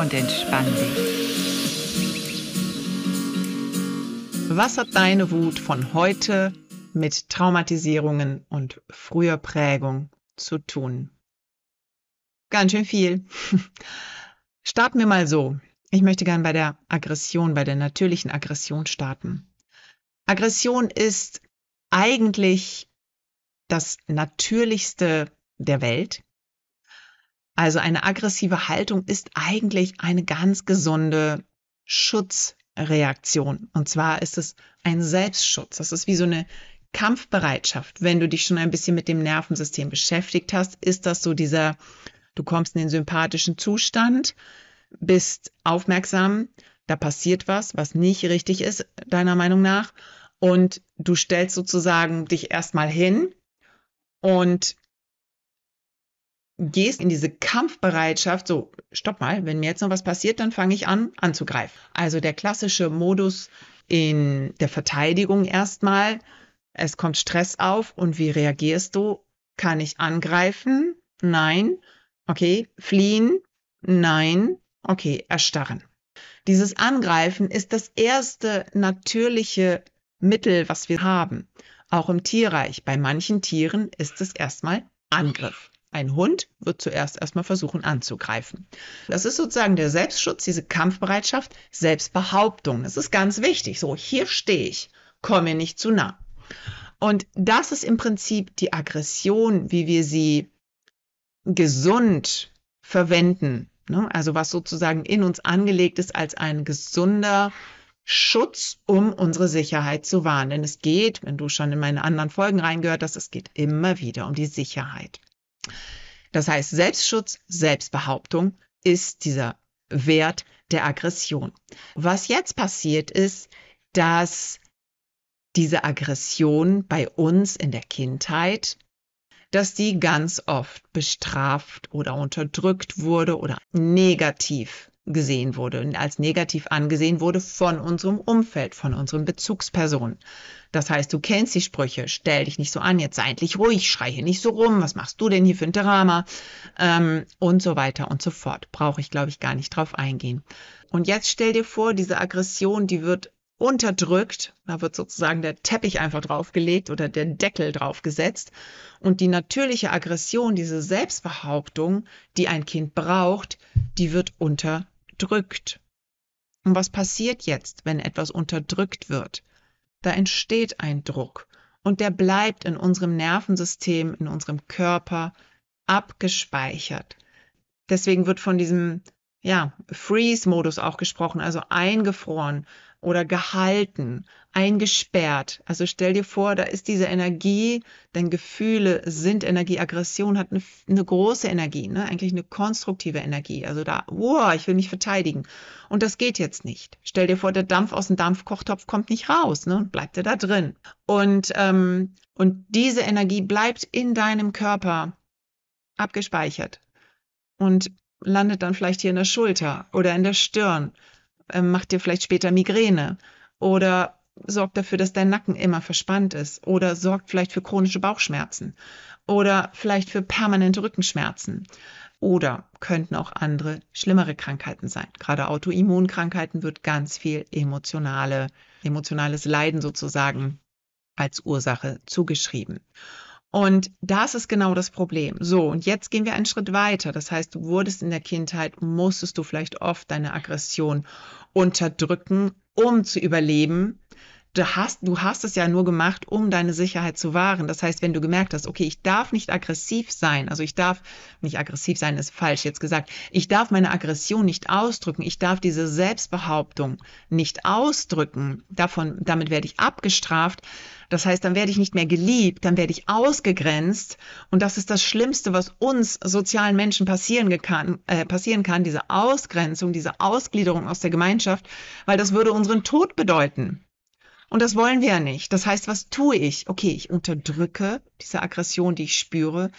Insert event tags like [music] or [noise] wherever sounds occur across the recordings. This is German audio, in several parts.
und entspann dich. Was hat deine Wut von heute mit Traumatisierungen und früher Prägung zu tun? Ganz schön viel. [laughs] Starten wir mal so. Ich möchte gern bei der Aggression, bei der natürlichen Aggression starten. Aggression ist eigentlich das Natürlichste der Welt. Also eine aggressive Haltung ist eigentlich eine ganz gesunde Schutzreaktion. Und zwar ist es ein Selbstschutz. Das ist wie so eine Kampfbereitschaft. Wenn du dich schon ein bisschen mit dem Nervensystem beschäftigt hast, ist das so dieser, du kommst in den sympathischen Zustand, bist aufmerksam, da passiert was, was nicht richtig ist, deiner Meinung nach. Und du stellst sozusagen dich erstmal hin und gehst in diese Kampfbereitschaft, so, stopp mal, wenn mir jetzt noch was passiert, dann fange ich an anzugreifen. Also der klassische Modus in der Verteidigung erstmal, es kommt Stress auf und wie reagierst du? Kann ich angreifen? Nein. Okay, fliehen? Nein. Okay, erstarren. Dieses Angreifen ist das erste natürliche Mittel, was wir haben. Auch im Tierreich. Bei manchen Tieren ist es erstmal Angriff. Ein Hund wird zuerst erstmal versuchen anzugreifen. Das ist sozusagen der Selbstschutz, diese Kampfbereitschaft, Selbstbehauptung. Das ist ganz wichtig. So, hier stehe ich, komme nicht zu nah. Und das ist im Prinzip die Aggression, wie wir sie gesund verwenden. Ne? Also was sozusagen in uns angelegt ist als ein gesunder Schutz, um unsere Sicherheit zu wahren. Denn es geht, wenn du schon in meine anderen Folgen reingehört hast, es geht immer wieder um die Sicherheit. Das heißt, Selbstschutz, Selbstbehauptung ist dieser Wert der Aggression. Was jetzt passiert ist, dass diese Aggression bei uns in der Kindheit, dass die ganz oft bestraft oder unterdrückt wurde oder negativ gesehen wurde und als negativ angesehen wurde von unserem Umfeld, von unseren Bezugspersonen. Das heißt, du kennst die Sprüche, stell dich nicht so an, jetzt sei endlich ruhig, schrei hier nicht so rum, was machst du denn hier für ein Drama ähm, und so weiter und so fort. Brauche ich, glaube ich, gar nicht drauf eingehen. Und jetzt stell dir vor, diese Aggression, die wird unterdrückt, da wird sozusagen der Teppich einfach draufgelegt oder der Deckel draufgesetzt und die natürliche Aggression, diese Selbstbehauptung, die ein Kind braucht, die wird unterdrückt drückt. Und was passiert jetzt, wenn etwas unterdrückt wird? Da entsteht ein Druck und der bleibt in unserem Nervensystem, in unserem Körper abgespeichert. Deswegen wird von diesem ja, Freeze-Modus auch gesprochen, also eingefroren oder gehalten, eingesperrt. Also stell dir vor, da ist diese Energie, denn Gefühle sind Energie, Aggression hat eine, eine große Energie, ne? eigentlich eine konstruktive Energie. Also da, wow, ich will mich verteidigen. Und das geht jetzt nicht. Stell dir vor, der Dampf aus dem Dampfkochtopf kommt nicht raus, ne? bleibt er da drin. Und, ähm, und diese Energie bleibt in deinem Körper abgespeichert. Und landet dann vielleicht hier in der Schulter oder in der Stirn, äh, macht dir vielleicht später Migräne oder sorgt dafür, dass dein Nacken immer verspannt ist oder sorgt vielleicht für chronische Bauchschmerzen oder vielleicht für permanente Rückenschmerzen oder könnten auch andere schlimmere Krankheiten sein. Gerade Autoimmunkrankheiten wird ganz viel emotionale, emotionales Leiden sozusagen als Ursache zugeschrieben. Und das ist genau das Problem. So, und jetzt gehen wir einen Schritt weiter. Das heißt, du wurdest in der Kindheit, musstest du vielleicht oft deine Aggression unterdrücken, um zu überleben. Du hast, du hast es ja nur gemacht, um deine Sicherheit zu wahren. Das heißt, wenn du gemerkt hast, okay, ich darf nicht aggressiv sein, also ich darf nicht aggressiv sein, ist falsch jetzt gesagt, ich darf meine Aggression nicht ausdrücken, ich darf diese Selbstbehauptung nicht ausdrücken, davon, damit werde ich abgestraft. Das heißt, dann werde ich nicht mehr geliebt, dann werde ich ausgegrenzt. Und das ist das Schlimmste, was uns sozialen Menschen passieren kann, äh, passieren kann, diese Ausgrenzung, diese Ausgliederung aus der Gemeinschaft, weil das würde unseren Tod bedeuten. Und das wollen wir ja nicht. Das heißt, was tue ich? Okay, ich unterdrücke diese Aggression, die ich spüre.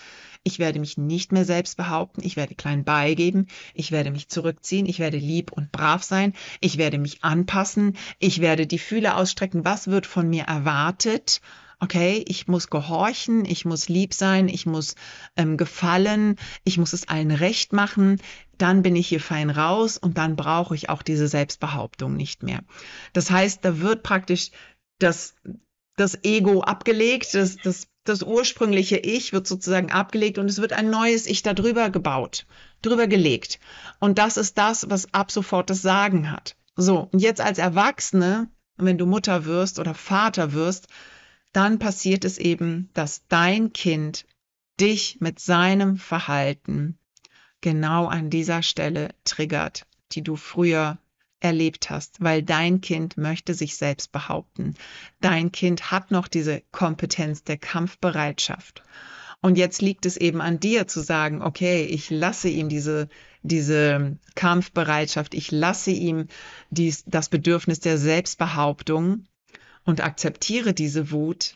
Ich werde mich nicht mehr selbst behaupten. Ich werde klein beigeben. Ich werde mich zurückziehen. Ich werde lieb und brav sein. Ich werde mich anpassen. Ich werde die Fühle ausstrecken. Was wird von mir erwartet? okay, ich muss gehorchen, ich muss lieb sein, ich muss ähm, gefallen, ich muss es allen recht machen, dann bin ich hier fein raus und dann brauche ich auch diese Selbstbehauptung nicht mehr. Das heißt, da wird praktisch das, das Ego abgelegt, das, das, das ursprüngliche Ich wird sozusagen abgelegt und es wird ein neues Ich darüber gebaut, drüber gelegt. Und das ist das, was ab sofort das Sagen hat. So, und jetzt als Erwachsene, wenn du Mutter wirst oder Vater wirst, dann passiert es eben, dass dein Kind dich mit seinem Verhalten genau an dieser Stelle triggert, die du früher erlebt hast, weil dein Kind möchte sich selbst behaupten. Dein Kind hat noch diese Kompetenz der Kampfbereitschaft. Und jetzt liegt es eben an dir zu sagen, okay, ich lasse ihm diese, diese Kampfbereitschaft, ich lasse ihm dies, das Bedürfnis der Selbstbehauptung und akzeptiere diese Wut.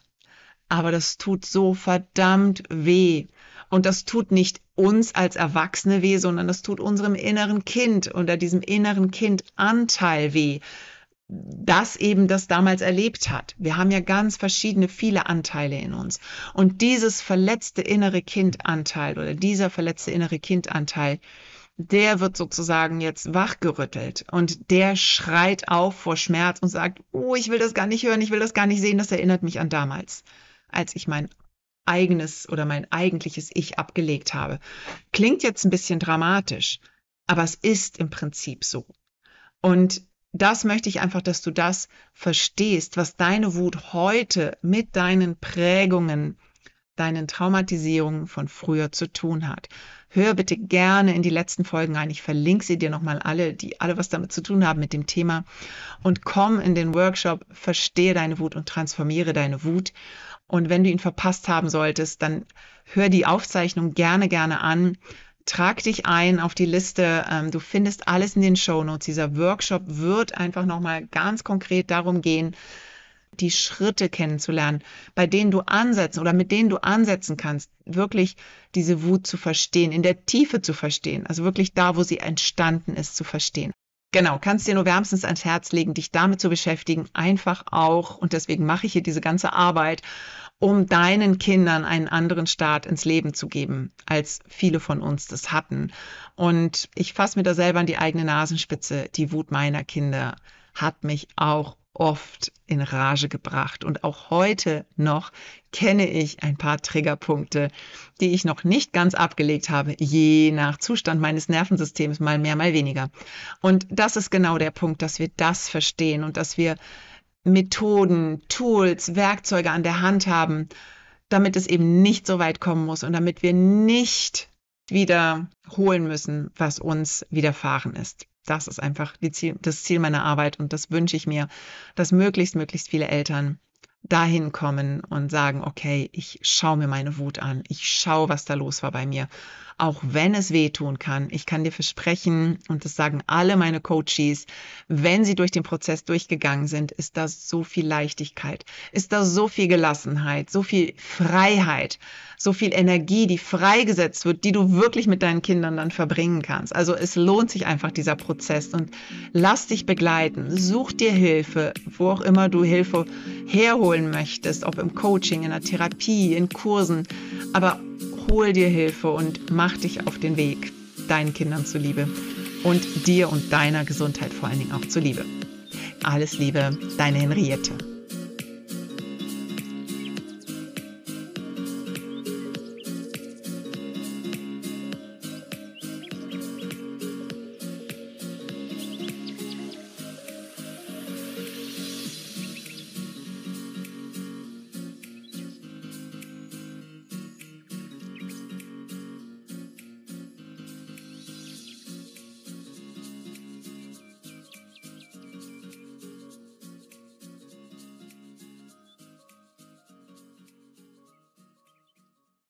Aber das tut so verdammt weh. Und das tut nicht uns als Erwachsene weh, sondern das tut unserem inneren Kind oder diesem inneren Kind Anteil weh, das eben das damals erlebt hat. Wir haben ja ganz verschiedene, viele Anteile in uns. Und dieses verletzte innere Kindanteil oder dieser verletzte innere Kindanteil, der wird sozusagen jetzt wachgerüttelt und der schreit auf vor Schmerz und sagt, oh, ich will das gar nicht hören, ich will das gar nicht sehen, das erinnert mich an damals, als ich mein eigenes oder mein eigentliches Ich abgelegt habe. Klingt jetzt ein bisschen dramatisch, aber es ist im Prinzip so. Und das möchte ich einfach, dass du das verstehst, was deine Wut heute mit deinen Prägungen, deinen Traumatisierungen von früher zu tun hat. Hör bitte gerne in die letzten Folgen rein. Ich verlinke sie dir nochmal alle, die alle was damit zu tun haben mit dem Thema. Und komm in den Workshop, verstehe deine Wut und transformiere deine Wut. Und wenn du ihn verpasst haben solltest, dann hör die Aufzeichnung gerne, gerne an. Trag dich ein auf die Liste. Ähm, du findest alles in den Show Notes. Dieser Workshop wird einfach nochmal ganz konkret darum gehen, die Schritte kennenzulernen, bei denen du ansetzen oder mit denen du ansetzen kannst, wirklich diese Wut zu verstehen, in der Tiefe zu verstehen, also wirklich da, wo sie entstanden ist, zu verstehen. Genau, kannst dir nur wärmstens ans Herz legen, dich damit zu beschäftigen, einfach auch, und deswegen mache ich hier diese ganze Arbeit, um deinen Kindern einen anderen Start ins Leben zu geben, als viele von uns das hatten. Und ich fasse mir da selber an die eigene Nasenspitze. Die Wut meiner Kinder hat mich auch oft in Rage gebracht. Und auch heute noch kenne ich ein paar Triggerpunkte, die ich noch nicht ganz abgelegt habe, je nach Zustand meines Nervensystems, mal mehr, mal weniger. Und das ist genau der Punkt, dass wir das verstehen und dass wir Methoden, Tools, Werkzeuge an der Hand haben, damit es eben nicht so weit kommen muss und damit wir nicht wieder holen müssen, was uns widerfahren ist das ist einfach Ziel, das Ziel meiner Arbeit und das wünsche ich mir, dass möglichst, möglichst viele Eltern dahin kommen und sagen, okay, ich schaue mir meine Wut an, ich schaue, was da los war bei mir, auch wenn es wehtun kann. Ich kann dir versprechen, und das sagen alle meine Coaches, wenn sie durch den Prozess durchgegangen sind, ist da so viel Leichtigkeit, ist da so viel Gelassenheit, so viel Freiheit, so viel Energie, die freigesetzt wird, die du wirklich mit deinen Kindern dann verbringen kannst. Also es lohnt sich einfach dieser Prozess und lass dich begleiten, such dir Hilfe, wo auch immer du Hilfe herholen möchtest, ob im Coaching, in der Therapie, in Kursen, aber hol dir Hilfe und mach dich auf den Weg, deinen Kindern zuliebe und dir und deiner Gesundheit vor allen Dingen auch zuliebe. Alles Liebe, deine Henriette.